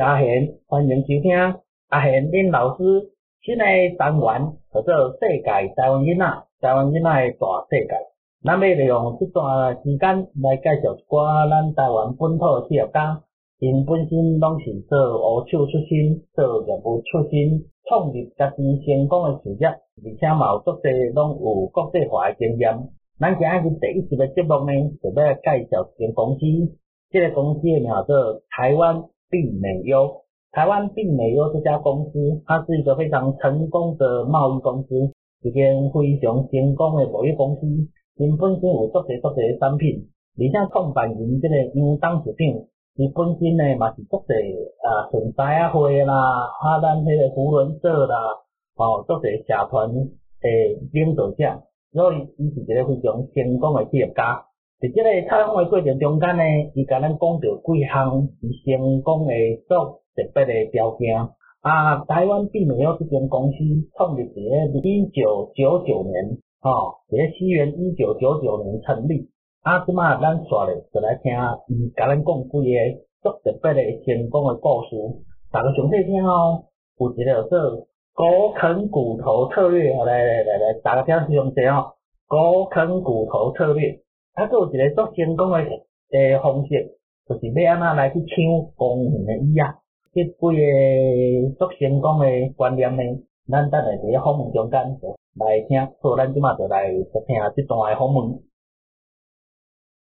阿贤，欢迎收听阿贤恁老师新的单元，叫做《世界台湾囡仔》，台湾囡仔的大世界。咱要利用这段时间来介绍一寡咱台湾本土的企业家，因本身拢是做乌手出身，做业务出身，创立家己成功的事业，而且嘛有足侪拢有国际化的经验。咱今日第一集的节目呢，就要介绍一间公司，这个公司的名叫做台湾并美优。台湾并美优这家公司，它是一个非常成功的贸易公司，一间非常成功的贸易公司。因本身有足侪足侪产品，而且创办人这个杨董事长，伊本身呢嘛是足侪啊顺材啊会啦，啊咱迄个胡伦社啦，哦足侪社团诶领导者。所以，伊是一个非常成功的企业家。伫即个采访的过程中间呢，伊甲咱讲到几项成功的做特别的条件。啊，台湾并没有这间公司创立伫咧一九九九年，吼，伫咧西元一九九九年成立。啊，即马咱煞咧就来听伊甲咱讲几个足特别的成功的故事。大家详细听吼，有一个做。狗啃骨头策略，来来来来，大家听使用者哦。狗啃骨头策略，它有一个足成功的诶方式，就是要安怎来去抢公园的椅啊。这几个足成功的观念呢，咱等下伫访问中间来听，所以咱即马就来听这段的访问。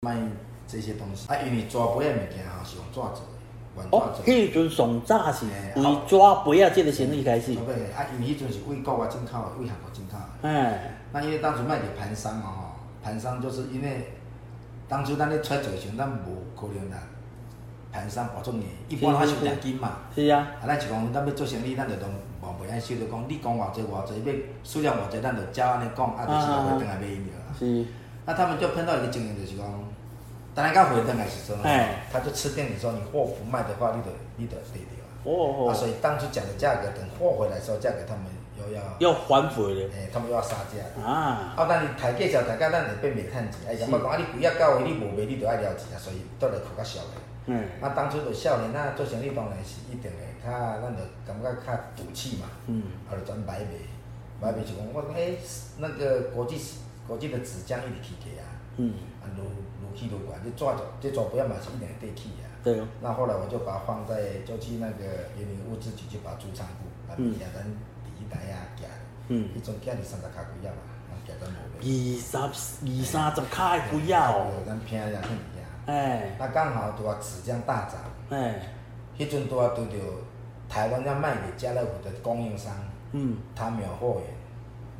卖这些东西啊，因为抓杯的物件吼是用纸做。哦，迄阵上早是为抓杯啊，即个生意开始。对，啊，因为迄阵是为国外进口的，为韩国进口的。哎。那因为当时卖给盘商嘛吼，盘商就是因为当初咱咧出做时，咱无可能啦，盘商保证你，一般还是两斤嘛。是啊。啊，咱是讲，咱要做生意，咱就同毛袂爱收，就讲你讲偌济偌济，要数量偌济，咱就照安尼讲，啊，就是会等来买因着啦。是。那他们就碰到一个经验，就是讲。当然，刚回登来时阵，他就吃定你说你货不卖的话，你得你得赔掉哦。啊，所以当初讲的价格，等货回来时候，价格他们又要要反悔了。哎，他们又要杀价。啊。啊，但你抬价少，大家咱会变煤炭钱。哎，讲讲啊，你贵啊到位，你无卖，你就爱了钱啊，所以都来靠较少的。嗯。啊，当初就少年，啊做生意当然是一定的，他咱就感觉较赌气嘛。嗯。啊，就转买卖，买卖就讲我讲哎，那个国际国际的纸浆一直起价啊。嗯。啊，如气都管，这抓这抓不要嘛是一点对气啊。对。那后来我就把它放在，就去那个园林物资局就把它储仓库，把底下人底台啊夹，嗯。一种夹二三十卡几啊嘛，夹到无二十二三十卡几啊哦。咱拼了很厉害。哎。那刚好拄啊纸浆大涨。哎。迄阵拄啊拄着台湾要卖给家乐福的供应商，嗯。他没有货源，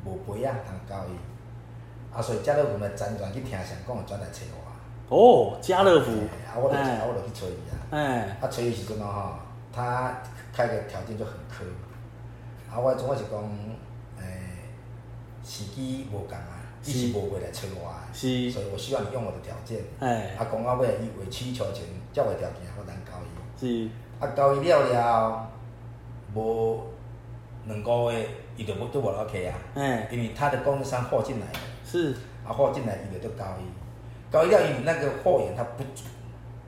无肥啊通交易，啊所以家乐福呢辗转去听谁讲，转来找我。哦，家乐福，啊，我就啊，我就去催伊啊。哎，啊，催伊时阵哦吼，他开的条件就很苛，啊，我总我是讲，诶，时机无共啊，伊是。无话来找我啊，是，所以我希望你用我的条件，哎，啊，讲到尾伊委曲求全，交个条件我难交伊，是，啊，交伊了了，无两个月，伊就无对我了 OK 啊，哎，因为他的供应商货进来了，是，啊，货进来伊就都交伊。交伊了，伊那个货源他不足，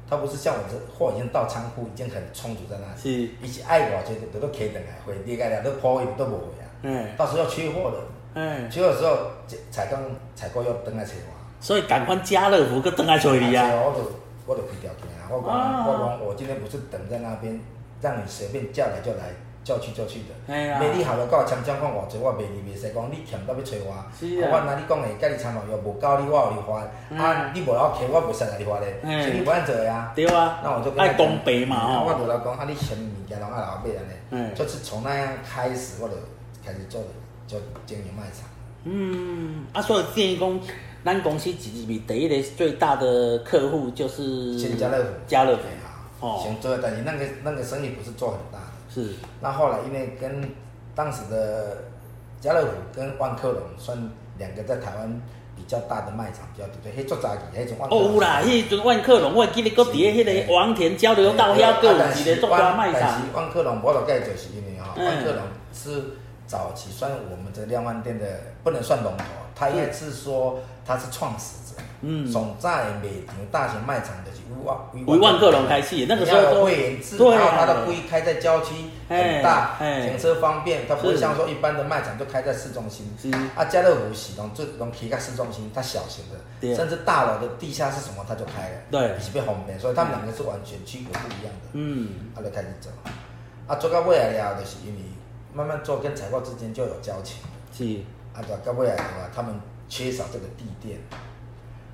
它不是像我这货已经到仓库已经很充足在那里，是，一起爱我就都都可以等来回，你个了都破位都不回啊，嗯，到时候要缺货的，嗯，缺货的时候采购采购要等来找我，所以赶快家乐福去等来找你啊，我就我就开条件啊，我讲我讲我今天不是等在那边，让你随便叫来就来。叫去叫去的，卖你下落到签章款偌济，我卖你袂使讲你欠到要找我。我若你讲的，甲你参考又无够你，我有你发。啊，你无要欠，我袂使来你发嘞。所以你不按做呀？对啊。那我就爱公平嘛吼。我就来讲，啊，你钱物件拢爱老买安尼。嗯。就是从那样开始，我就开始做，做经营卖场。嗯，啊，所以建议讲，咱公司几几米第一个最大的客户就是家乐福。家乐福。哦。先做，但是那个那个生意不是做很大。是，那后来因为跟当时的家乐福跟万客隆算两个在台湾比较大的卖场，比较对，迄做早期迄种万哦有啦，迄阵万客隆，我记得搁伫迄个王田交流道遐个有一个做大卖场。但是万客隆我了解就是因为吼，万客隆是早期算我们这量贩店的不能算龙头，他也是说他是创始者。嗯，从在美场大型卖场的五万五万客隆开始，那个时候会员制，然后他的会开在郊区很大，停车方便，他不会像说一般的卖场都开在市中心。啊，家乐福系统就拢开在市中心，它小型的，甚至大楼的地下室什么他就开了，对，也是变方便，所以他们两个是完全区隔不一样的。嗯，他就开始走，啊，做到尾来了，就是因为慢慢做跟采购之间就有交情。是，啊，做到尾来的话，他们缺少这个地垫。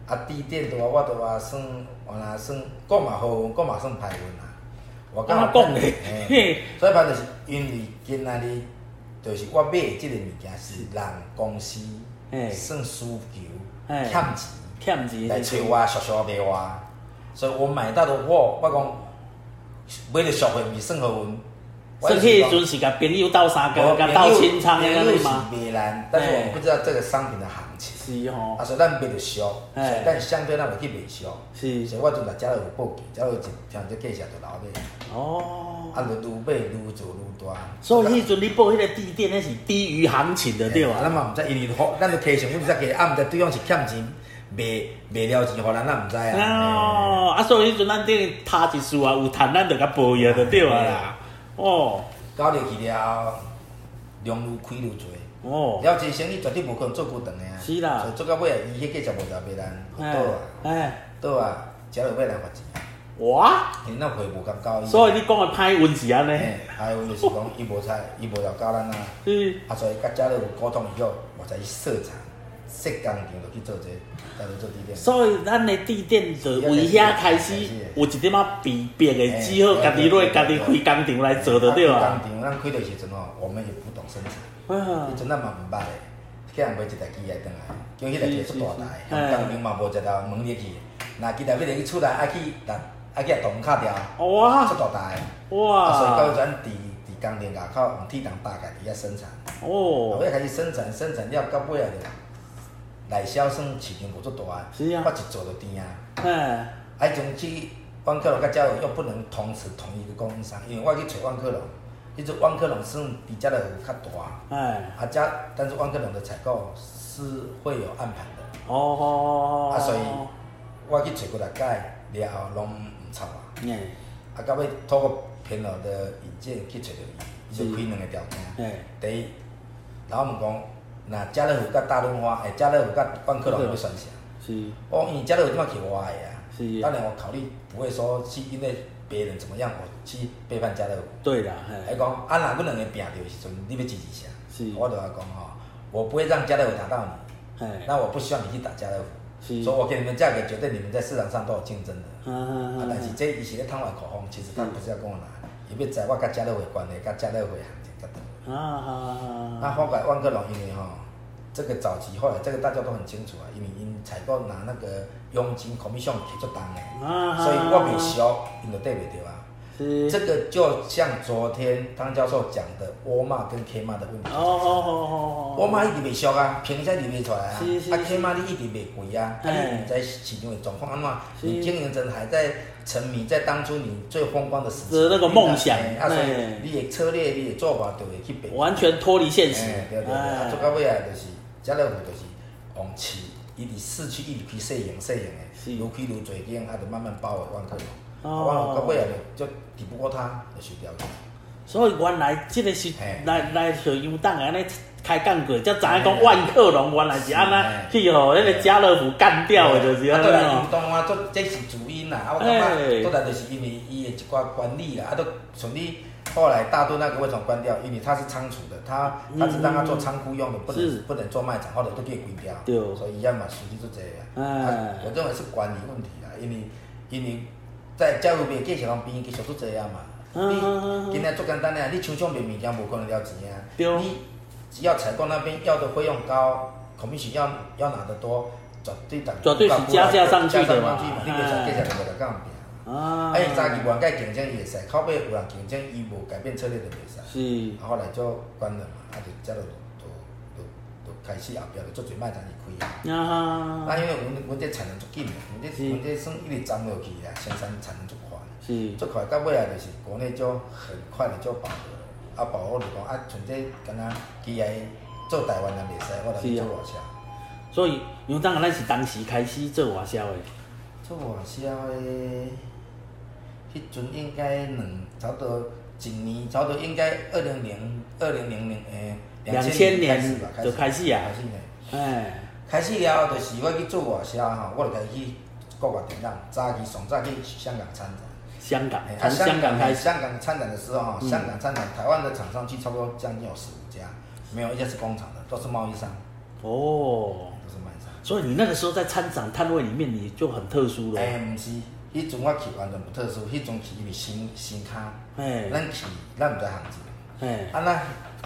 啊，地垫的话，我的话算，原来算，国嘛好运，国嘛算歹运啦。我刚刚讲的，所以反正就是因为今仔日，就是我买的这个物件是人公司算需求，欠钱，欠钱来找我小小卖我，所以我买到的货，我讲买的俗货咪算好运。算迄阵是甲朋友斗相共，甲斗清仓安尼嘛。是袂难，但是我们不知道这个商品的行情。是吼。啊，所以咱卖着俗，但相对咱袂去卖俗。是。所以我就来家乐福报价，家乐福一听这介绍就老买。哦。啊，就愈买愈做愈大。所以迄阵你报迄个地点，那是低于行情的对吧？咱嘛毋知，因为好，咱就提成本才加，啊，毋知对方是欠钱卖卖了钱，互咱咱毋知啊。哦。啊，所以迄阵咱这他一数啊，有趁咱就甲报伊就对啊啦。哦，搞入去了，量愈开愈多。哦，了这生意绝对无可能做久长的啊。是啦。所以做到尾啊，伊迄价钱无条卖咱，倒啊，哎，倒啊，只落尾来发钱。哇！因那会无咁高。所以你讲的歹运是安尼？歹运就是讲伊无才，伊无了教咱啊。是。啊，所以甲家里有沟通以后，我才去设厂。设工厂就去做这，再去做地垫。所以咱的地垫就为遐开始有一点仔别别的，只好家己落家己开工厂来做就对啊。工厂咱开的时阵哦，我们也不懂生产，迄阵咱嘛毋捌的，去人买一台机来转来，叫迄台机出大台，工厂嘛无一道门入去，那机台要入去出来，爱去打爱去动卡掉，哇，出大台，哇，所以到咱伫伫工厂外口用铁档大概伫遐生产，哦，后尾开始生产生产了到尾啊就。内销算市场无足大啊，我一做就甜啊。嗯，哎，从去万客隆甲家乐福又不能同时同一个供应商，因为我去找万客隆，迄只万客隆算比家乐较大。哎，啊家，但是万客隆的采购是会有暗盘的。哦哦哦啊，所以我去找过来改，了后拢毋错啊。嗯，啊，到尾透过偏好的引荐去找着伊，就开两个条件。嗯，第一，老问讲。那家乐福甲大润发，诶，家乐福甲万客隆会选啥？是。哦，因为家乐福即摆去我诶啊。是。当然我考虑不会说是因为别人怎么样，我去背叛家乐福。对啦，嘿。讲，啊，若阮两个拼着时阵，你要支持啥？是。我就要讲吼，我不会让家乐福打到你。嘿。那我不希望你去打家乐福。是。所以我给你们价格，绝对你们在市场上都有竞争的。嗯嗯嗯。啊，但是这伊是咧贪玩口风，其实他不是要跟我拿，伊要在我甲家乐福关系，甲家乐福行。啊啊啊！那后来万客隆因为吼，这个早期后来这个大家都很清楚啊，因为因采购拿那个佣金、孔明上提出单的，所以我未熟，因就对袂着啊。这个就像昨天汤教授讲的沃尔玛跟 K 玛的问题。哦哦哦哦沃玛一直袂俗啊，平价你卖出来啊。啊 K 玛你一直没贵啊。啊你在市场的状况安怎？你经营者还在沉迷在当初你最风光的时是那个梦想。啊所以你的策略、你的做法就会去变。完全脱离现实。对对对。啊做到尾啊就是家乐福就是往市，伊伫市区一直开细型细型的，愈开愈侪间，啊就慢慢包围万客隆。哦，到尾啊就就抵不过他，就收掉去。所以原来这个是来来小优党安尼开干过，才知影讲万客隆原来是安那去吼，迄个家乐福干掉的就是安尼哦。当然做这是主因啦，啊我感觉，当然就是因为伊的一寡管理啦，啊都像你后来大都那个为什么关掉？因为它是仓储的，它它是让它做仓库用的，不能不能做卖场，后来都给关掉。对。所以一样嘛，实际是这样。哎。我认为是管理问题啦，因为因为。在家乐福价钱拢比其实都这样嘛。你今天做简单的，你手上卖物件无可能了钱啊。你只要采购那边要的费用高，孔明是要要拿得多，绝对等。绝对是加价上去的嘛。你袂使价钱就袂来讲平。啊。啊，伊早期原价竞争伊会使，靠背有人竞争伊无改变策略就袂使。是。啊，后来就关了嘛，啊就家乐福就就就开始后壁就做侪卖场是开啊。啊，因为阮阮这产能足紧的，阮这阮这算一直涨落去啊，生产产能足快。是。足快到尾啊，就是国内就很快的就饱和了。啊，保护你讲啊，像这敢若机械做台湾人袂使，我来做外销。所以，因为当然咱是当时开始做外销的。做外销的，迄阵应该两差不多一年，差不多应该二零零二零零零诶，两千年就开始啊。开始呢。哎。开始了，就是我去做外销吼，我就开始去国外展览，早期上早去香港参展。香港，从香港开。香港参展的时候哈，香港参展，台湾的厂商去差不多将近有十五家，没有一家是工厂的，都是贸易商。哦。都是贸易商。所以你那个时候在参展摊位里面，你就很特殊了。哎，毋是，迄阵我去完全不特殊，迄阵去因为新新卡，哎，咱去咱毋知行情，哎，啊那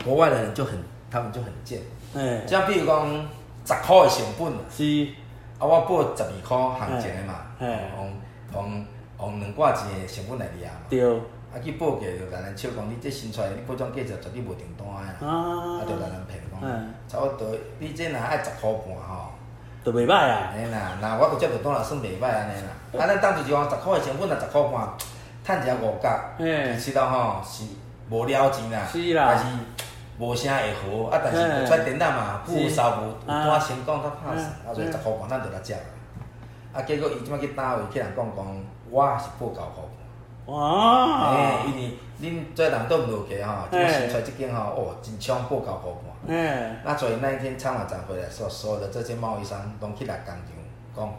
国外的人就很，他们就很贱，哎，像比如讲十块的成本，是，啊我报十二块行情的嘛，哎，用用。用两挂钱的成本来掠嘛，对，啊去报价就甲咱笑讲，你这新出来，你报种价钱绝对无订单的啊，啊就甲人骗讲，差不多，你这若爱十块半吼，就袂歹啊，嘿啦，那我都接着单也算袂歹安尼啦，啊咱当时就讲十块的成本啊十块半，趁一下五角，其实咯吼是无了钱啦，是啦，但是无啥会好，啊但是出电脑嘛，不少无有单成功较拍算，啊所以十箍半咱就来接，啊结果伊即摆去单位去人讲讲。我是报九箍半，哇！哎，因为恁做人都唔落去吼，即个新出即间吼，哦，真抢报九箍半。嗯。那所以那一天参完展回来，所所有的这些贸易商拢去来工厂讲，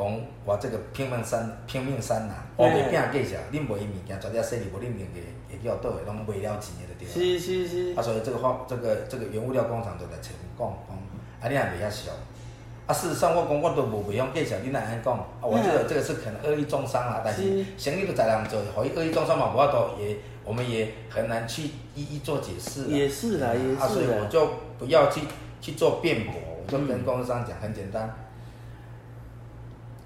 讲我这个拼命三拼命三呐，我袂拼价钱，恁卖伊物件，绝对生意无恁两个会叫倒位，拢卖了钱的就对是是是。啊，所以这个方这个这个原物料工厂就来找讲讲，啊，你也袂遐俗。啊，事实上我讲我都无袂用介绍，你哪安讲？啊，我这个这个是可能恶意中伤啊，但是生意都在人做，可以恶意中伤嘛，无法度也，我们也很难去一一做解释。也是啦，也是啊，所以我就不要去去做辩驳，我就跟供应商讲，很简单，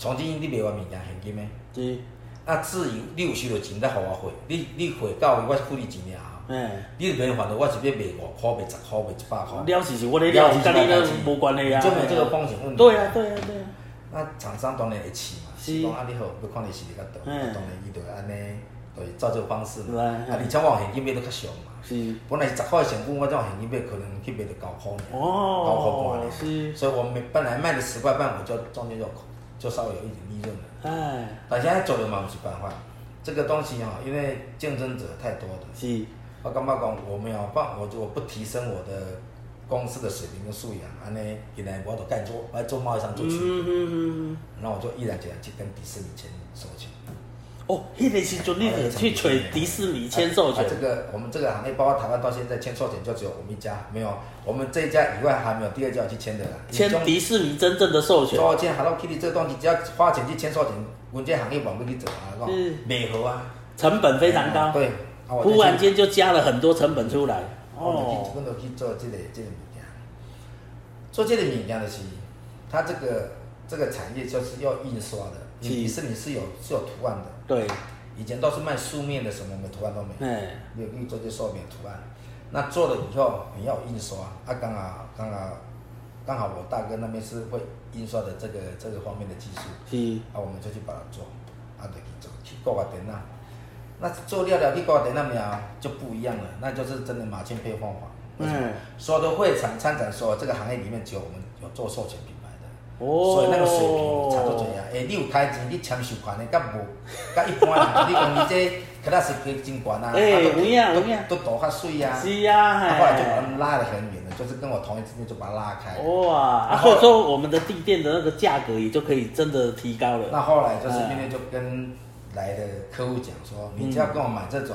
从今你卖我物件现金咩？是。啊，至于你有收到钱，再互我汇，你你汇到我付你钱了。嗯，你是免烦恼，我是要卖五块、卖十块、卖一百块。了是是，我的了是跟你那无关系啊。就没这个风险问题。对啊，对啊，对啊。那厂商当然会气嘛，是讲啊，你好，要看你实力较大，当然伊就安尼，对，照这个方式嘛。啊，而且我现金买都较俗嘛。是。本来十块的成本，我这种现金买可能去卖到九块哦。九块半是。所以我们本来卖的十块半，我就中间就就稍微有一点利润了。哎。但现在做的嘛不是办法，这个东西啊，因为竞争者太多了。是。我感觉讲，我没有办，我就我不提升我的公司的水平跟素养，安尼原来我都干做，我做贸易商做去，那我就毅然决然去跟迪士尼签授权。哦，迄个时阵你就去找迪士尼签授权。这个我们这个行业，包括台湾到现在签授权就只有我们一家，没有我们这一家以外还没有第二家去签的。签迪士尼真正的授权。说签 Hello Kitty 这个东西，只要花钱去签授权，我们这行业往不去走啊，是美合啊，成本非常高。对。忽然间就加了很多成本出来。哦。我们去做这个这个物件，做这个物件的是，它这个这个产业就是要印刷的，迪士尼是有是有图案的。对。以前都是卖素面的，什么的图案都没有。哎。有做这书面图案，那做了以后你要印刷，啊，刚好刚好刚好我大哥那边是会印刷的这个这个方面的技术。是。啊，我们就去把它做，啊，就去做去搞个电脑。那做料料去搞点那苗就不一样了，那就是真的马前配方法。嗯，所有的会场参展，所有这个行业里面只有我们有做授权品哦，所以那个水平差不多这样。哎，你有开钱你签授权的，甲无，甲一般人，你讲你这可能是可真悬啊，哎，有影有影，都多较水啊。是啊，后来就把他们拉得很远了，就是跟我同一之间就把它拉开。哇，然后说我们的地垫的那个价格也就可以真的提高了。那后来就是今天就跟。来的客户讲说，你只要跟我买这种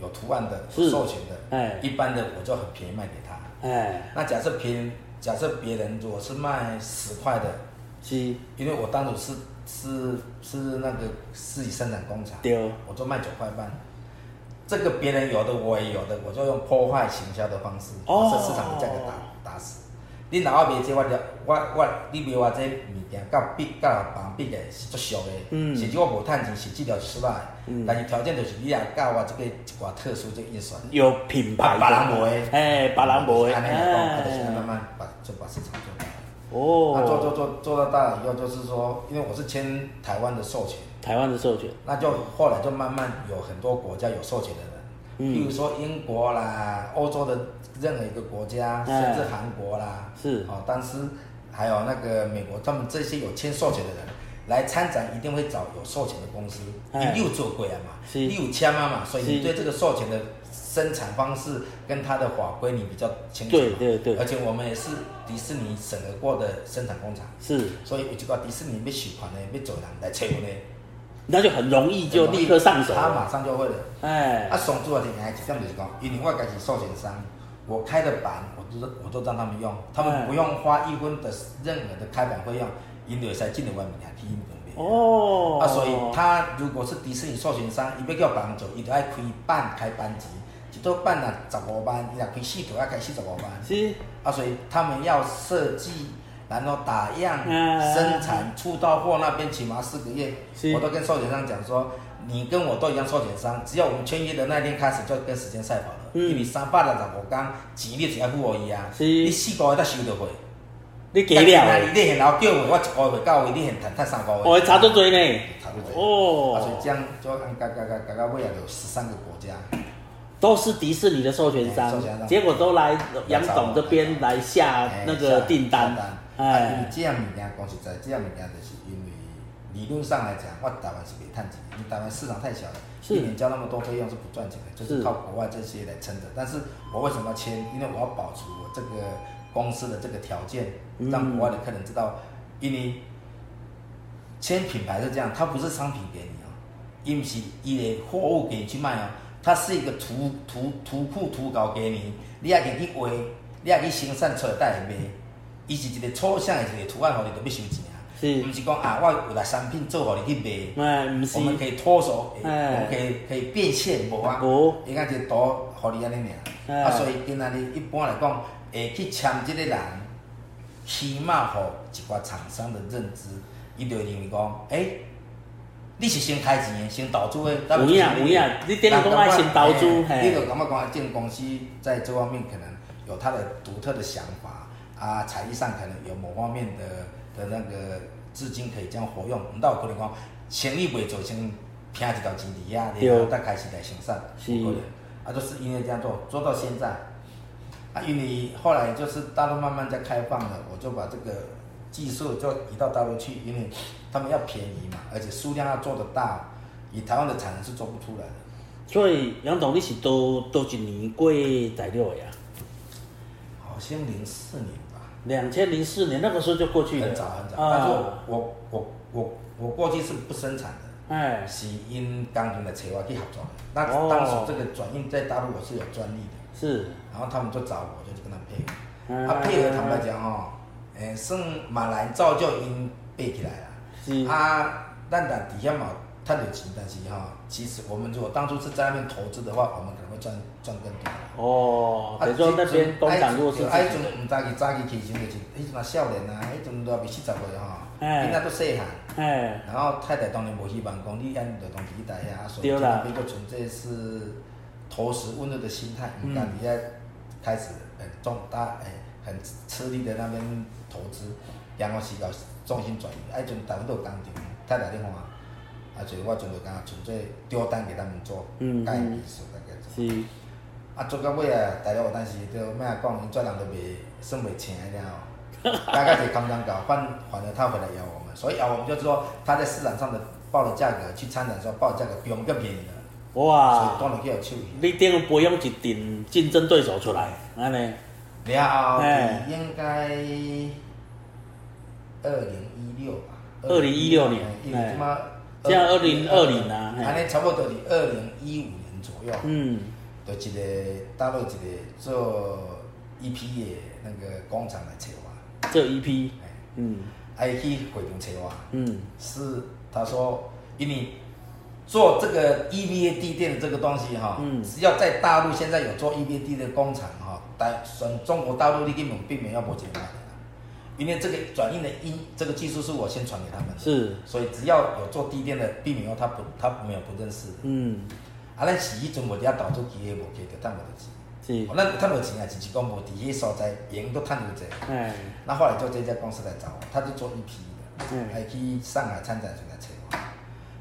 有图案的、授权的，哎，一般的我就很便宜卖给他。哎，那假设平，假设别人如果是卖十块的，是，因为我当初是是是那个自己生产工厂，对，我就卖九块半。这个别人有的我也有的，我就用破坏行销的方式，把这市场的价格打打死。你若我卖这，我就我我你卖我这物件，甲比甲别人比个是足俗的，甚至我无趁钱，是质量失败。但是条件就是你也教我这个一寡特殊这印刷，有品牌的，别人无的，哎，别人无的，安尼来讲，就是慢慢把就把市场做大。哦，那做做做做到大了以后，就是说，因为我是签台湾的授权，台湾的授权，那就后来就慢慢有很多国家有授权的人，比如说英国啦，欧洲的任何一个国家，甚至韩国啦，是。哦，但是还有那个美国，他们这些有签授权的人来参展，一定会找有授权的公司，你又做过了嘛，你有签了嘛，所以你对这个授权的生产方式跟它的法规你比较清楚。对对对。而且我们也是迪士尼审核过的生产工厂，是，所以有一个迪士尼要授权的，要做人来采用的。那就很容易就立刻上手，他马上就会了。哎，啊，上主要点还一点就是讲，因为我家是授权商，我开的板，我都我都让他们用，他们不用花一分的任何的开板费用，因为在进的外面还提供别哦。啊，所以他如果是迪士尼授权商，伊要叫别人做，伊就爱开班开班级，一套班啊十五班，伊若开四套要开四十五班。是。啊，所以他们要设计。然后打样、生产、出到货那边起码四个月，我都跟授权商讲说，你跟我都一样授权商，只要我们签约的那天开始就跟时间赛跑了，因为三百六十五天，钱你只要付我一样，你四个月才收到货，你给了，你现然后叫我，我一个月到位，你现谈谈三个月，我差多多呢，差多多，哦，所以这样就按加加加加到尾也有十三个国家，都是迪士尼的授权商，结果都来杨总这边来下那个订单。啊，因为这样物件讲实在，这样物件就是因为理论上来讲，我台湾是袂赚钱，因为台湾市场太小了，一年交那么多费用是不赚钱的，就是靠国外这些来撑的。但是我为什么要签？因为我要保持我这个公司的这个条件，让国外的客人知道，因为签品牌是这样，它不是商品给你哦，因为是伊的货物给你去卖哦，它是一个图图图库图稿给你，你也可以去画，你也可以生产出来带来卖。伊是一个抽象的一个图案，互你都要收钱啊。是，毋是讲啊，我有来产品做互你去卖。哎，毋是。我们可以脱手，我们可以可以变现，无啊？无。伊讲一个图互你安尼尔。啊，所以今仔日一般来讲，会去签即个人，起码互一寡厂商的认知，伊就认为讲，诶，你是先开钱，先投资的。有影有影，你点讲爱先投资，你就感觉讲，这公司在这方面可能有它的独特的想法。啊，财力上可能有某方面的的那个资金可以这样活用，唔到可能讲生意未做先拼一条钱底下，然后再开始来生产，不可能。啊，就是因为这样做，做到现在，啊，因为后来就是大陆慢慢在开放了，我就把这个技术就移到大陆去，因为他们要便宜嘛，而且数量要做得大，以台湾的产能是做不出来的。所以杨总，你是多多一年过材料呀？好像零四年。两千零四年那个时候就过去了，很早很早。但是我我我我过去是不生产的，哎，是因钢琴的车我去合作的。那当时这个转运在大陆我是有专利的，是。然后他们就找我，就去跟他配合。啊，配合坦白讲哦，诶，算马来造就因背起来了。是。啊，但但底下嘛。赚点钱，但是哈，其实我们如果当初是在那边投资的话，我们可能会赚赚更多。哦，等于说那边东港若是，哎，阵唔早起早起起床就是，迄阵啊少年啊，迄阵都还未四十岁哈，囡仔都细汉。哎。然后太太当然无希望讲你安着当时带遐，所以那边就纯粹是投石问路的心态，唔敢你遐开始很重大诶，很吃力的那边投资，然后是要重心转移，哎，阵大部分都工厂，太太电话。啊，所以我阵就讲纯粹吊单给他们做，教因技术个个做。是。啊，做到尾啊，大家有当时都咩讲，因做人都袂算袂清了吼。大概是刚刚搞，换换了他回来要我们，所以啊，我们就说他在市场上的报的价格，去参展时候报的价格比我们更便宜了。哇！所以当然去有手艺。你等于培养一定竞争对手出来，安尼。了后应该二零一六吧。二零一六年。哎。像二零二零啊，安尼差不多是二零一五年左右，嗯，就一个大陆一个做 EP 的那个工厂来找我，做 EP，嗯，爱去会场找我，嗯，是他说，因为做这个 EVA 地垫的这个东西哈，嗯，只要在大陆现在有做 EVA 地的工厂哈，但从中国大陆你根本并没有要钱买。因为这个转印的音，这个技术是我先传给他们的，是，所以只要有做地垫的，避免哦，他不，他没有不认识的，嗯，啊，咱洗衣中我家导出机器无给就赚无得钱，是，咱赚无钱啊，只是讲无伫迄所在，赢都赚无济，哎，那后来就这家公司来找我，他就做一批的，嗯，还去上海参展来找我，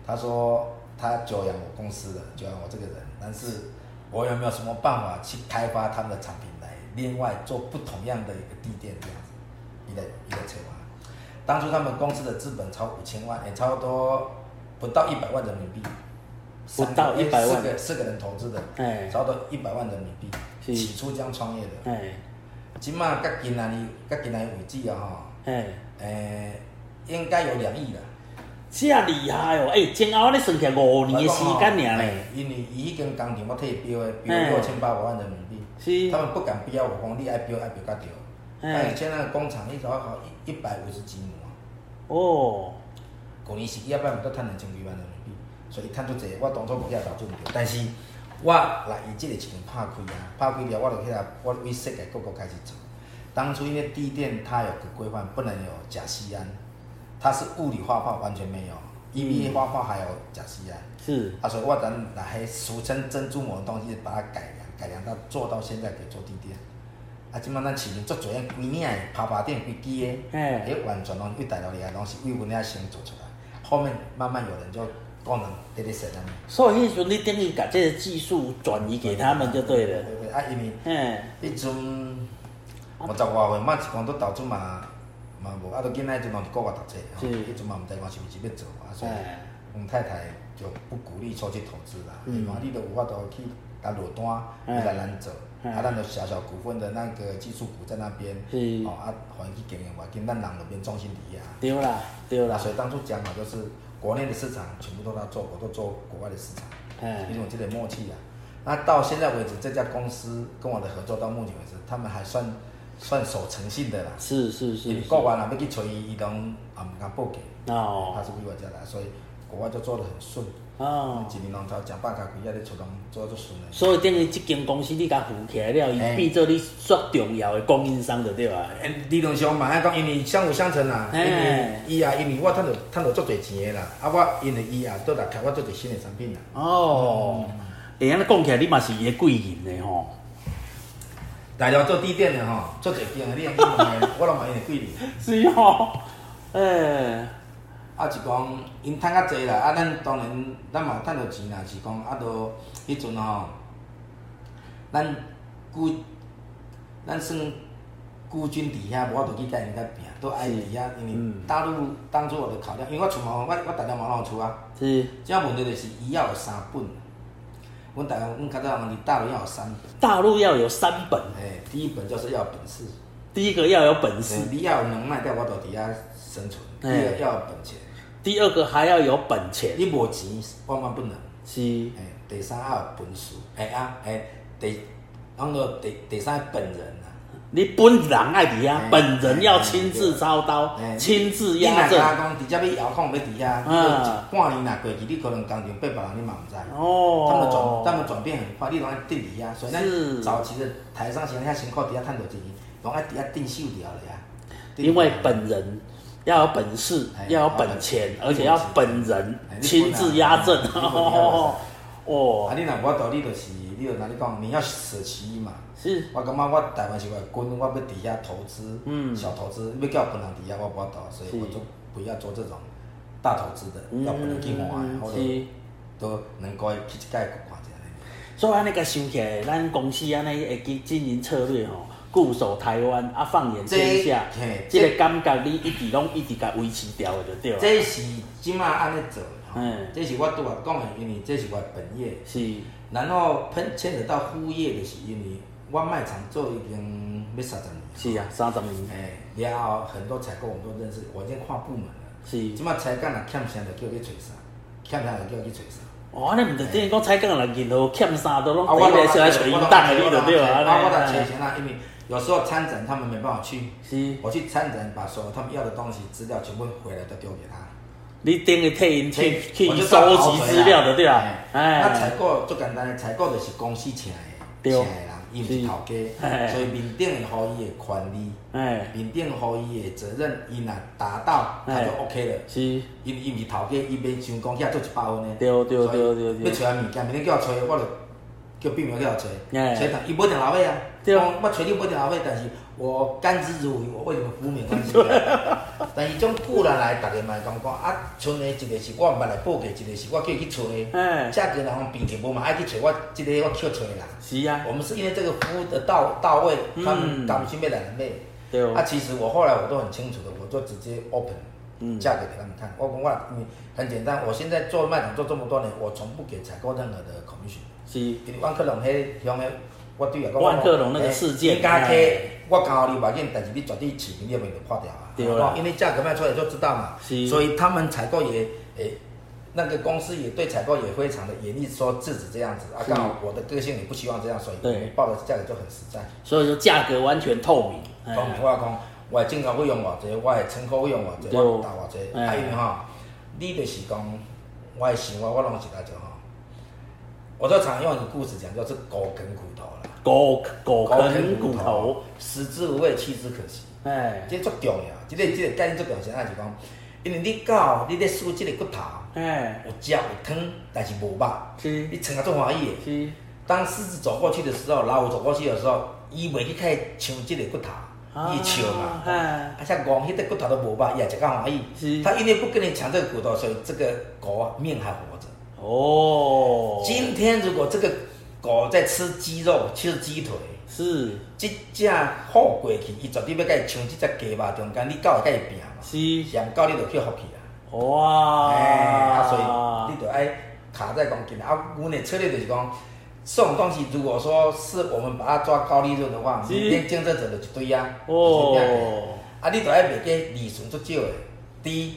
他说他久仰我公司的，久仰我这个人，但是我有没有什么办法去开发他们的产品来，另外做不同样的一个地垫这样？子，一个一个策划。当初他们公司的资本超五千万，也差不多不到一百万人民币。不到一百万。四个四个人投资的，哎，差不多一百万人民币。起初这样创业的，哎，起码到今仔日，到今仔日为止啊，吼，哎，诶，应该有两亿了。这厉害哦！哎，前后你算起来五年的时间尔咧。因为伊已经工程我替伊标的，标六千八百万人民币。是。他们不敢标，我讲你爱标爱标甲着。哎。现在工厂一早好一一百五十几亩啊。哦。去年是一百万，都赚两千几万人民币，所以赚足济。我当初无遐投资唔着，但是我来伊即个钱拍开啊，拍开了我就去啊，我为设计各个开始做。当初因为地垫它有个规范，不能有甲酰胺。它是物理化泡完全没有，EVA 化泡还有甲酰胺，是，啊，所以我咱拿迄俗称珍珠膜的东西，把它改良，改良到做到现在可以做地垫。啊，即摆咱市面做做样规领的泡泡垫，规支的，迄完全拢为大陆里啊，拢是为阮遐先做出来，后面慢慢有人就功能直直升啊。所以迄阵你等于把这个技术转移给他们就对了。对对，啊，因为，嗯，迄阵五十外岁，嘛是讲都投资嘛。嘛无，啊，都囡仔阵拢是国外读册，吼，迄阵嘛毋知我是毋是要做，啊，所以阮太太就不鼓励出去投资啦。伊讲你都有法度去甲落单，来咱做，啊，咱就小小股份的那个技术股在那边，哦，啊，互伊去经营，话跟咱人就变中心底啊。对啦，对啦。所以当初讲嘛，就是国内的市场全部都他做，我都做国外的市场，因为有这个默契啊。那到现在为止，这家公司跟我的合作到目前为止，他们还算。算守诚信的啦，是是是，国外人要去找伊，伊拢也毋敢报警，哦，他是比我家来，所以国外就做得很顺，哦，一年两头食百家几啊，咧出工做得顺的。所以等于即间公司你甲扶起来了，伊变做你最重要的供应商就对啊？理论上嘛，爱讲因为相辅相成啦，因为伊啊，因为我趁着趁着足侪钱的啦，啊我因为伊啊，都来开发足侪新的产品啦。哦，会安尼讲起来，你嘛是伊的贵人的吼。大陆做地垫的吼，做侪间的，你用去问的，我拢问因的几年。是吼，诶，啊是讲因趁较济啦，啊咱当然咱嘛趁着钱啦，是讲啊都迄阵吼，咱孤咱算孤军伫遐，无法度去甲因甲拼，都爱伫遐，因为大陆当初我就考量，因为我厝嘛，我我大陆嘛拢有厝啊。是。即个问题就是伊要有三本。阮大陆，阮较早讲你大陆要有三本。大陆要有三本。哎，第一本就是要有本事。第一个要有本事。你要有能耐在我度底下生存。第二个要有本钱。第二个还要有本钱。你无钱万万不能。是。哎，第三要有本事。哎啊，哎，第，那个第第三本人啊。你本人爱伫遐，本人要亲自操刀，亲自压阵。你若讲直接要遥控要伫遐，半年若过去，你可能工程八百人你嘛毋知。哦。他们转，他们转变很快，你拢爱定伫遐，所以咱早期的台上先遐辛苦伫遐趁到钱，拢爱伫遐定秀掉了呀。因为本人要有本事，要有本钱，而且要本人亲自压阵。哦。啊，你若我道理，就是你就哪里讲，你要舍其一嘛。我感觉我台湾是外滚，我要底下投资，小投资，要叫本人底下我无法度，所以我就不要做这种大投资的，要不能去换，或者都能够去一届看一下。所以安尼甲想起来，咱公司安尼会去经营策略吼，固守台湾啊，放眼天下，这个感觉你一直拢一直甲维持掉的就对了。这是即马安尼做，嗯，这是我拄啊讲的，因为这是我本业，是，然后牵牵扯到副业的是因为。我卖场做已经要三十年。是啊，三十年。哎，然后很多采购我们都认识，我已经跨部门了。是。即马采购若欠啥就叫去找啥，欠啥就叫去找啥。哦，安尼毋着等于讲采购若认到欠啥都拢第一个来找伊当的，你就对啊。啊，我来找钱啦，因为有时候参展他们没办法去。是。我去参展，把所有他们要的东西资料全部回来都丢给他。你等于替因去去收集资料的对啊。哎。那采购最简单的，采购就是公司请的，请的人。伊毋是头家，所以面顶会互伊的权利，面顶互伊的责任，伊若达到，他就 OK 了。是，伊伊毋是头家，伊袂想讲遐做一百分的。对对对对对。要找物件，明天叫我找，我就叫秘密叫我找。找他，伊无定老尾啊。对。我找你无定老尾，但是我甘之如饴，我为你们服务没关系。但是种古人来，逐个嘛讲讲啊，剩的一个是我捌来报价，一个是我叫伊去找的。价格人方平平无嘛，爱去找我，这个我去找啦。是啊。我们是因为这个服务的到到位，他们甘心要来买。对哦。啊，其实我后来我都很清楚的，我就直接 open 嗯价格给他们看。我讲我，因为很简单，我现在做卖场做这么多年，我从不给采购任何的 commission。是。因为万客隆迄乡的。我对啊，万客隆那个事件，你加客，我教你把件，但是你绝对市面那边就破掉啊。因为价格卖出来就知道嘛。是。所以他们采购也，诶，那个公司也对采购也非常的严厉，说制止这样子啊。刚好我的个性也不希望这样，所以报的价格就很实在。所以说价格完全透明。透明，我讲，我进口费用偌济，我的成购费用偌济，我打偌济。啊，因为吼，你就是讲，我的想法我拢是来做吼。我就常用一个故事讲，叫做狗啃骨头了。狗狗啃骨头，食之无味，弃之可惜。哎，这足重要，这个这个概念足重要，啥是讲？因为你狗，你咧输这个骨头，哎，有食有汤，但是无肉，是，你撑啊足欢喜的。是，当狮子走过去的时候，老虎走过去的时候，伊袂去开抢这个骨头，伊笑嘛。啊，而且光迄个骨头都无肉，伊也食较欢喜。是，他因为不跟你抢这个骨头，所以这个狗啊命还活着。哦，今天如果这个。狗在吃鸡肉，吃鸡腿，是，这只好过去，伊绝对要甲伊抢这只鸡肉中间，你狗会甲伊拼嘛？是，想狗你就去福气啊！哇，哎，啊，所以你就爱卡在讲进来啊。阮的策略就是讲，这种东西如果说是我们把它抓高利润的话，明天竞争者就一堆啊。哦，啊，你就爱卖给利润足少的。第一，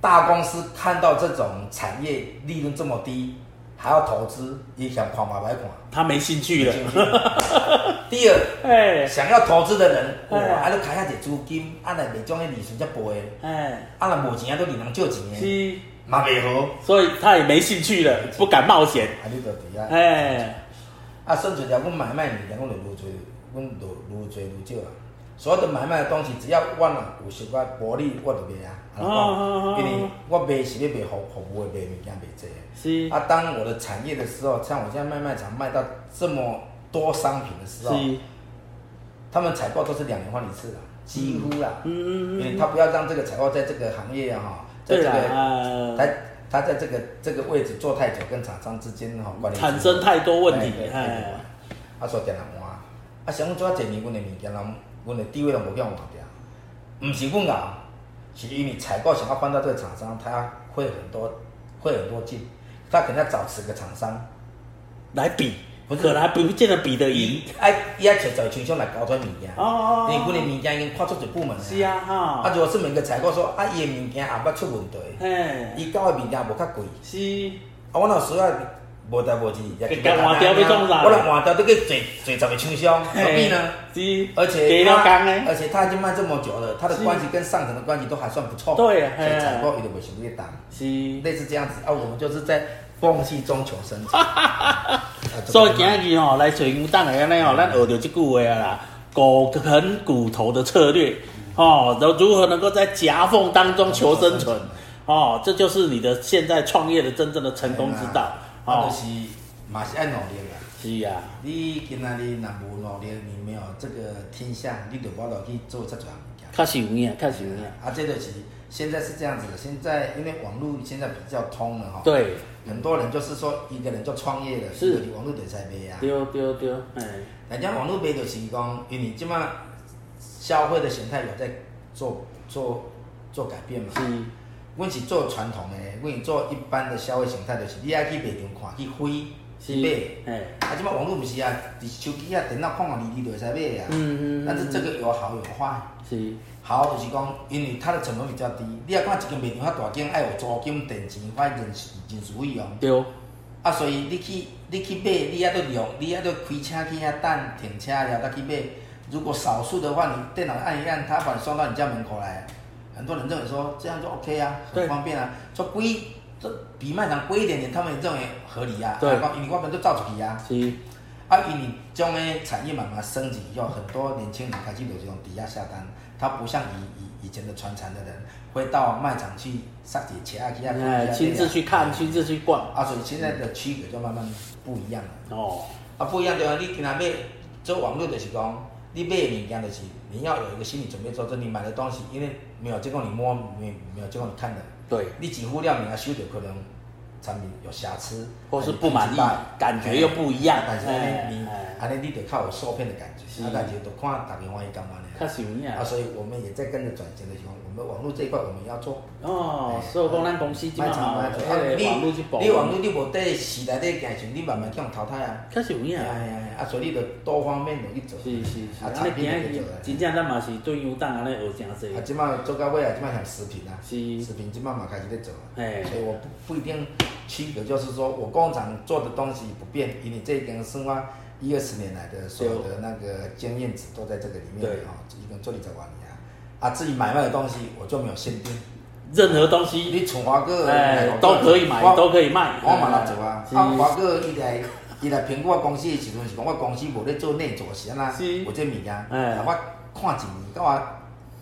大公司看到这种产业利润这么低。还要投资，也想看嘛白看，他没兴趣了。第二，哎，想要投资的人，哇，还要开下点租金，按来袂种的利润才背，哎，按来无钱啊都银行借钱的，是，嘛袂好，所以他也没兴趣了，不敢冒险。啊，你啊，哎，啊，甚至条阮买卖物件，阮就愈做，阮就愈做愈少啊。所有的买卖的东西，只要我若有小块薄利，我就卖啊。哦因为我卖是要卖服服务的，卖物件卖这。是。啊，当我的产业的时候，像我现在卖卖场卖到这么多商品的时候，是。他们采购都是两年换一次的，几乎啦。嗯嗯嗯。因为他不要让这个采购在这个行业哈，在这个他他在这个这个位置做太久，跟厂商之间哈关系产生太多问题。哎。啊，说电人换，啊，想做一年阮的物件，人。阮的地位都无叫换掉，毋是阮硬，是因为采购想要换到这个厂商，他会很多，会很多劲，他肯定要找十个厂商来比，可能还不见得比得赢。哎，伊爱找找厂商来搞出物件，哦，因为阮的物件已经跨出一部门了。是啊，哈。啊，如果是每个采购说，啊，伊的物件也捌出问题，嘿，伊搞的物件无较贵。是。啊，我若需要。无代无志，也去换掉要创啥？我来换掉，这个最最十个厂商，何必呢？是，而且他，而且他已经卖这么久了，他的关系跟上层的关系都还算不错。对啊，所以采购伊就袂想去担。是，类似这样子啊，我们就是在缝隙中求生存。所以今日吼来找牛蛋的安尼吼，咱学到这句话啊啦，狗啃骨头的策略，哦，如如何能够在夹缝当中求生存？哦，这就是你的现在创业的真正的成功之道。啊，就是嘛是爱努力啦。是啊。你今仔日若无努力，你没有这个天下，你就无落去做这桩物件。确实有影，确实有影。啊，这就是现在是这样子的。现在因为网络现在比较通了哈。对。很多人就是说一个人就创业了，是网络就在卖啊。对对对，哎。人家网络卖就是讲，因为即马消费的形态有在做做做改变嘛。是。阮是做传统的，阮是做一般的消费形态，就是你爱去卖场看，去飞去买。啊，即摆网络毋是啊，伫手机啊、电脑看看，你你就会使买啊。嗯嗯。但是这个有好有坏。是。好就是讲，因为它的成本比较低。你要看一间卖场较大间，爱有租金、电钱、反人人事费用。对。啊，所以你去你去买，你还要用，你还要开车去遐等停车了再去买。如果少数的话，你电脑按一按，他把你送到你家门口来。很多人认为说这样就 OK 啊，很方便啊。说贵，这比卖场贵一点点，他们认为合理啊。对，因为我们都造出去啊。是。啊，因为将诶产业慢慢升级，以后很多年轻人开始有这种抵押下单，他不像以以以前的传承的人，会到卖场去杀几切啊，去啊，亲自去看，亲自去逛。啊，所以现在的区别就慢慢不一样了。哦。啊，不一样对啊，你今仔买做网络就是讲。你买的物件就是你要有一个心理准备，说，你买的东西，因为没有经过你摸，没没有经过你看的，对，你几乎料你要收到可能。产品有瑕疵，或是不满意，感觉又不一样。但是你你，安尼你得靠有受骗的感觉，啊，但是都看大家欢喜干嘛呢？确实有影啊，所以我们也在跟着转型的情况。网络这一块我们要做哦，所以讲咱公司即马啊，你你网络你无在时代在行进，你慢慢去用淘汰啊。确实有影。哎呀，啊，所以你着多方面的去做。是是是。啊，产品去做。真正咱嘛是对优档安尼学诚济。啊，即马做到尾啊，即马像食品啊，是食品即马嘛开始在做。哎。所以我不不一定区隔，就是说我工厂做的东西不变，以你这根生花一二十年来的所有的那个经验值都在这个里面啊，一根做你在玩。啊，自己买卖的东西我就没有限定，任何东西你从华哥哎都可以买，都可以卖，我嘛来做啊。啊，华哥伊来伊来评估我公司的时阵是讲我公司无咧做内做是安那，有这物件，哎，我看一年，到我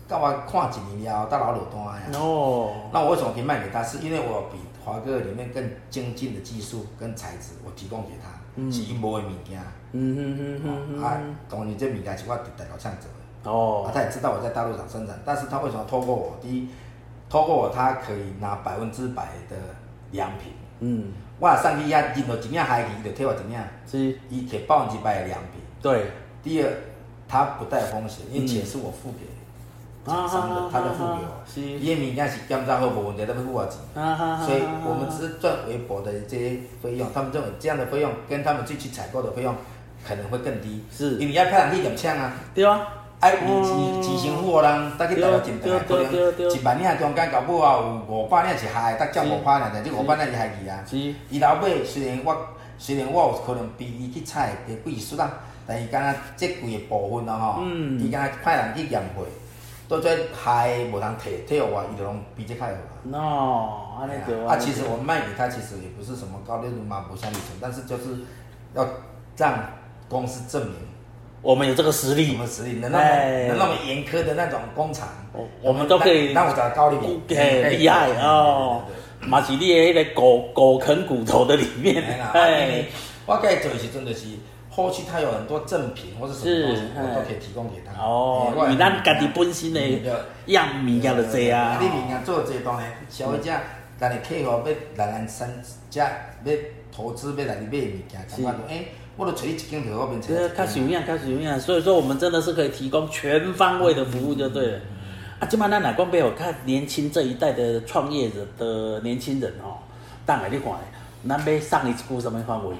到我看一年了后，到老落单呀。哦。那我为什么可以卖给他？是因为我比华哥里面更精进的技术跟材质，我提供给他，是因无的物件。嗯嗯嗯嗯。啊，当然这物件是我伫大陆厂做。哦，他也知道我在大陆厂生产，但是他为什么透过我？第一，透过我，他可以拿百分之百的良品。嗯，我上去呀，任何一领海鱼就贴我一领，是，伊贴百分之百的良品。对。第二，他不带风险，因为钱是我付给厂商的，他在付给我。是。伊的物件是检查好无问题，他们付我钱。所以我们只是赚微薄的这些费用，他们认为这样的费用跟他们自己采购的费用可能会更低。是。因为要派人去验枪啊。对啊。哎，自自成富人，搭去大陆进台，可能一万领中间到尾啊有五百领是害，搭照五百领，但这五百领是害去啊。伊老尾虽然我虽然我有可能比伊去采的贵数啦，但是敢若这几个部分啊吼，伊敢若派人去验货，到最害无通摕退互我，伊就拢比这较好啦。喏，安尼对啊。啊，其实我卖给他其实也不是什么高利润嘛，无啥利润，但是就是要让公司证明。我们有这个实力，什么实力？能那么能那么严苛的那种工厂，我们都可以。那我找高利润，厉害哦！马吉利那个狗狗啃骨头的里面，哎，我该做的时阵就是后期他有很多赠品或者什么东西，我都可以提供给他。哦，因为咱家己本身的样物件就多啊。你物件做这当然消费者，咱的客户要来咱商家要投资要来你买物件，感觉哎。我都找一间就我变成。对，较有影，较有影。所以说，我们真的是可以提供全方位的服务，就对了。啊，今嘛咱哪讲俾我看年轻这一代的创业者的年轻人哦，当下你看，咱要上一步什么范围？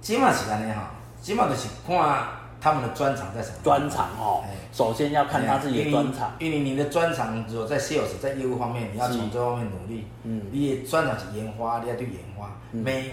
今嘛是安尼哈，今嘛就是看他们的专长在什么。专长哦，首先要看他自己的专长。因为你的专长如果在 sales 在业务方面，你要从这方面努力。嗯。你的专长是研发，你要对研发。每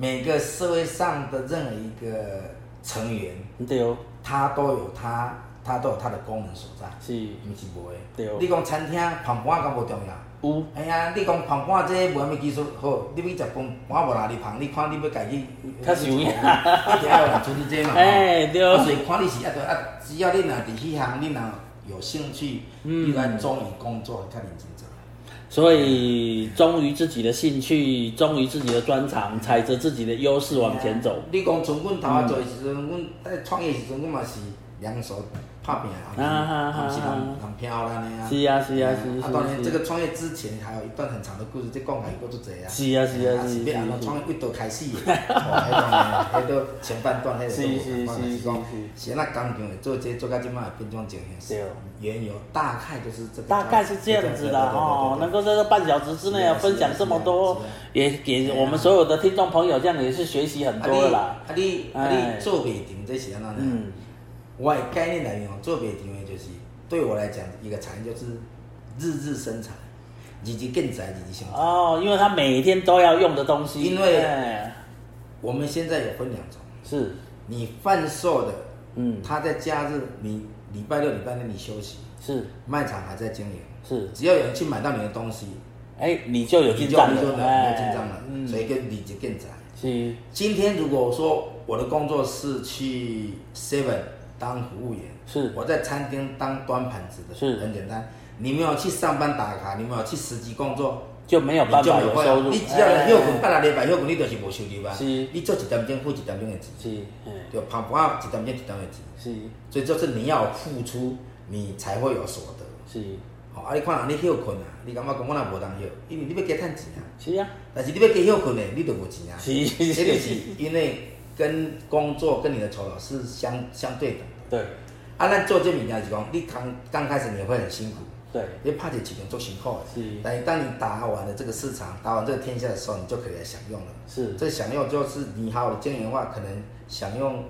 每个社会上的任何一个成员，对哦，他都有他，他都有他的功能所在，是，毋是无诶。对哦。你讲餐厅盘盘敢无重要？有。哎呀，你讲盘盘这无啥物技术好，你要食饭盘无哪里盘？你看你要家己，较受影。一定要有人处理这嘛。哎，对。哦，所以看你是啊，对啊，只要你若伫迄行，你若有兴趣，你来忠于工作，较认真做。所以忠于自己的兴趣，忠于自己的专长，踩着自己的优势往前走。你讲从阮头啊做时阵，阮在创业时阵，阮嘛是两手。怕病啊，还是很很漂亮的啊。是啊是啊是。啊，当然这个创业之前还有一段很长的故事，这讲起过足济啊。是啊是啊是。别安创业一刀开始的，迄段迄段前半段迄个。是是是是。先那刚强的做这做到即摆变种情形。对。缘由大概就是这个。大概是这样子的哦，能够在这半小时之内分享这么多，也给我们所有的听众朋友这样也是学习很多啦。啊你啊你做袂定这是安怎呢？我的概念来讲，做别定位就是对我来讲，一个产业就是日日生产，日日更宅，日日生产。哦，因为它每天都要用的东西。因为我们现在有分两种，是你贩售的，嗯，他在假日，你礼拜六、礼拜天你休息，是卖场还在经营，是只要有人去买到你的东西，哎，你就有进账了，有进账了，所以跟日日更宅。是。今天如果说我的工作是去 Seven。当服务员是我在餐厅当端盘子的，是很简单。你没有去上班打卡，你没有去实际工作，就没有办法有收入。你只要休困，八六礼拜休困，你就是无收入啊。是。你做一点钟付一点钟的钱。是。就盘盘一点钟一点钟的钱。是。所以就是你要付出，你才会有所得。是。哦，啊！你看人你休困啊，你感觉讲我若无当休，因为你要加趁钱啊。是啊。但是你要加休困呢，你就无钱啊。是。这就是因为跟工作跟你的酬劳是相相对等的。对。啊，咱做这物件是讲，你刚刚开始你会很辛苦。对。因为拍这市场做辛苦的。是。但当你打完了这个市场，打完这个天下的时候，你就可以来享用了。是。这享用就是你好的经营的话，可能享用。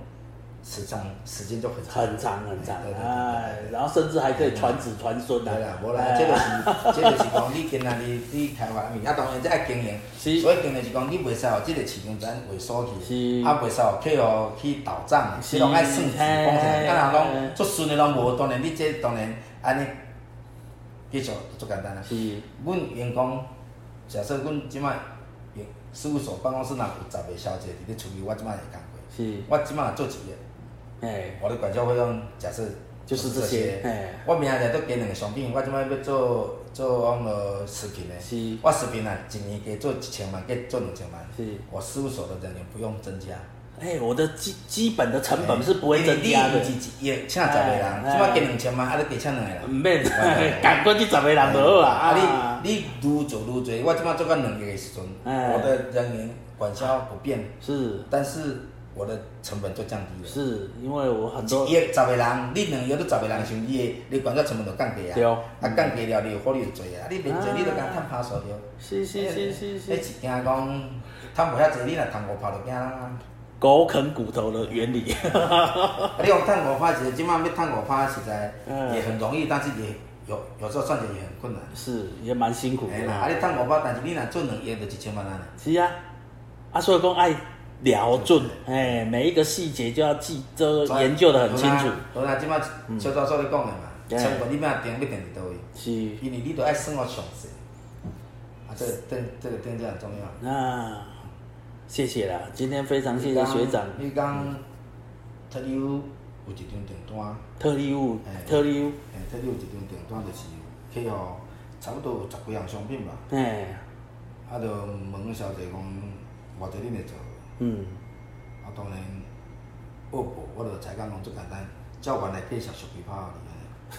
时长时间就很长，很长很长，哎，然后甚至还可以传子传孙啊。对啦，无啦，这个是，这个是讲你今仔日你开发物，啊当然这爱经营，所以经营是讲你袂使哦，这个市场咱萎缩去，啊袂使哦去哦去倒账，是。拢爱算钱，讲起来，啊人拢做顺的拢无，当然你这当然安尼，继续足简单啦。是，阮员工，假设阮即摆，事务所办公室若有十个小姐伫咧处理，我即摆会干过。是，我即摆做一个。哎，我的管教费用假设就是这些。哎，我明仔日都给两个商品，我即摆要做做往个视频的。是。我视频啊，一年加做一千万，加做两千万。是。我事务所的人员不用增加。哎，我的基基本的成本是不会增加的。也请十个人，即摆给两千万，啊，你给请两个人。唔免，赶过去十个人就好啊。啊，你你愈做愈多，我即摆做到两个月时阵，我的人员管销不变。是。但是。我的成本就降低了，是因为我很多一月十个人，你两月都十个人生，你的你管销成本就降低啊。对啊，降低了，你获利就多啊。你免做，你就敢趁拍数着。是是是是是。你是惊讲趁无遐济，你若趁五拍就惊啦。狗啃骨头的原理。你讲趁五拍其实今晚要趁五拍，实在也很容易，但是也有有时候赚钱也很困难。是，也蛮辛苦的。啊，你趁五拍，但是你若做两亿就一千万啊。是啊，啊，所以讲爱。瞄准，哎，每一个细节就要记，都研究的很清楚。好啦，即摆肖教授你讲的嘛，成本你要定要定伫倒位？是，因为你都爱算我详细。啊，这个定这个定价很重要。那谢谢啦，今天非常谢谢学长。你讲特例有有一张订单。特里有，特例有，哎，特例有一张订单就是去哦，差不多有十几样商品吧。哎。啊，就问小姐讲，偌济恁会做？嗯，啊，当然，我我著才讲讲最简单，叫员来介绍熟皮拍而已。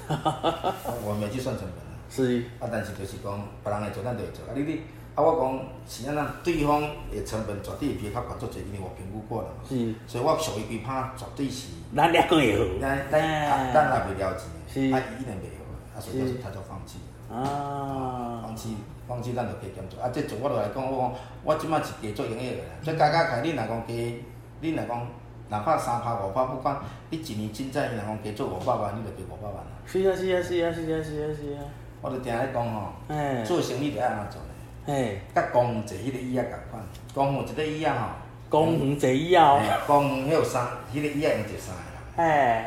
哈哈哈！我没计算成本啊。是。啊，但是就是讲，别人会做，咱就会做。啊，你你，啊，我讲是安那，对方的成本绝对比较高足济，因为我评估过了嘛。是。所以我熟皮拍绝对是。咱两个会好。咱咱咱也袂了钱。是。啊，伊一定袂好，啊，所以他就放弃。啊。放弃。放弃，咱就加减做。啊，这做我著来讲，我讲，我即摆是加做营业额啦。所以加加起，恁若讲加，恁若讲，哪怕三拍五拍，不管你一年真正伊若讲加做五百万，你就加五百万啦。是啊，是啊，是啊，是啊，是啊，是啊。我著定咧讲吼，做生意著爱安怎做咧？嘿，甲公园坐迄个椅仔共款，公园一个椅仔吼。公园坐椅仔哦。公园迄有三，迄个椅仔用坐三个人。嘿。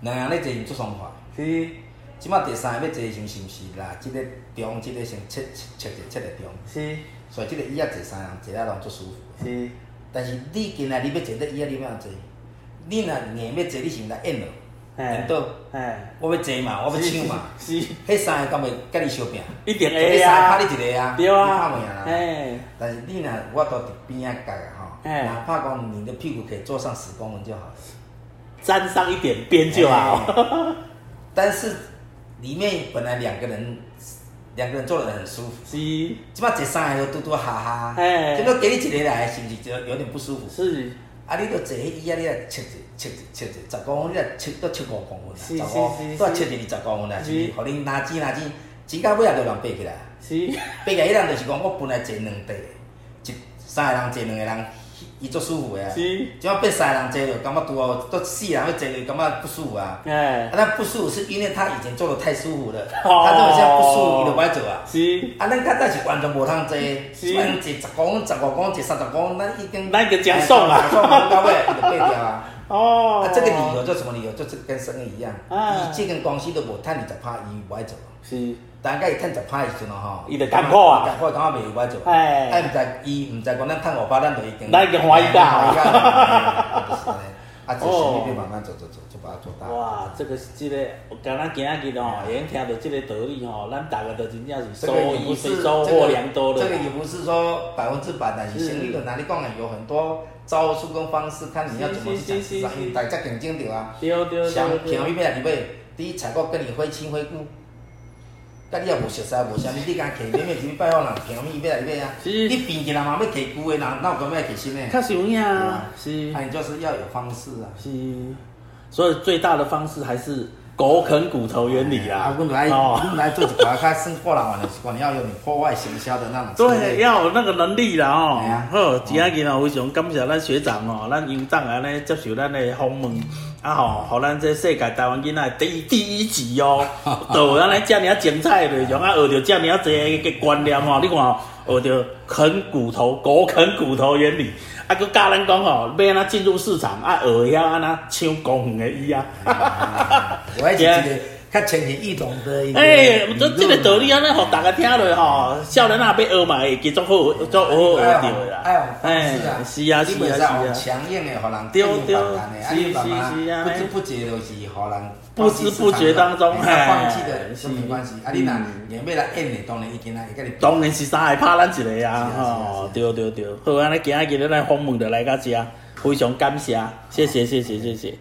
两个人咧坐用做爽快。是。即摆第三个要坐上是毋是啦？即个中，即个先切切切者切个中。是。所以即个椅仔坐三人坐了拢足舒服。是。但是你今仔你要坐咧椅仔你要安怎坐？你若硬要坐，你是毋是来演咯？演倒？哎。我要坐嘛，我要抢嘛。是。迄三个敢会甲你相拼？一定会啊。拍你一个啊。对啊。拍赢啦。哎。但是你若我都伫边仔夹吼，哪怕讲你的屁股可以坐上十公分就好了。沾上一点边就好。但是。里面本来两个人，两个人坐得很舒服，是。即摆坐三个都嘟嘟哈哈，结果给你一个来，是不是就有点不舒服？是。啊，你都坐迄椅仔，你来切切切切十公分，你啊切都切五公分，十五都切二十公分啦，是。互恁拿钱拿钱，钱到尾也都人爬起来。是。爬起来迄人就是讲，我本来坐两地，一三个人坐两个人。伊足舒服诶啊！是，即摆变三人坐着，感觉拄好，都四人要坐着，感觉不舒服啊。哎，啊，那不舒服是因为他以前做的太舒服了，他这个现在不舒服，伊就不爱做啊。是，啊，咱较早是完全无通坐，坐十公分、十五公分、坐三十公分，咱已经，咱已经讲爽啊，爽到尾伊就变掉啊。哦，啊，这个理由做什么理由？就是跟生意一样，伊这间公司都无趁二十趴，伊不爱做。是。但甲伊趁十拍时阵咯吼，伊就艰苦啊，艰苦感觉袂有法做，哎，毋知伊毋知讲咱趁五百，咱就已经，咱已经欢喜甲，欢喜甲，啊，做生意就慢慢做做做，就把它做大。哇，这个这个，刚刚今日吼，已经听到这个道理吼，咱大家都真正是收益收获良多的。这个也不是说百分之百但是生意的哪里讲呢？有很多招数跟方式，看你要怎么去讲市场，因为大家竞争着啊。对对对。想便宜买来买，第一采购跟你会亲会故。甲你也无熟悉，无啥物，你敢摕免免去拜访人，便宜买来买啊？你变起来嘛要摕旧的人，哪有可能要摕新的？较是有影啊，是。哎，就是要有方式啊。是。所以最大的方式还是狗啃骨头原理啊。啊，阮来，阮来做一寡较算破人玩的习惯，要有你破坏行销的那种。对，要有那个能力啦哦。好，今仔日啊，非常感谢咱学长哦，咱院长安尼接受咱的访问。啊吼，互咱这世界台湾囡仔第第一集哦，就有安尼遮尔精彩内容啊，学着遮尔济个观念吼，你看吼，学着啃骨头，狗啃骨头原理，啊，佮教咱讲吼，要安怎进入市场，啊，学晓安怎抢公园的伊啊，哈哈哈哈哈，我还记得。较浅显易懂的一个。哎，这这个道理安尼，互大家听落吼，少年啊，要学嘛，会继续好，做好学着啦。哎，是啊，是啊，是啊。强硬的，互人丢丢，是是是啊。不知不觉就是互人不知不觉当中，放弃的，是没关系。啊，你若硬要来演的，当然伊今仔会甲你。当然是三个怕咱一个啊，吼，对对对。好，安尼今仔日咱访问就来到遮，非常感谢，谢谢谢谢谢谢。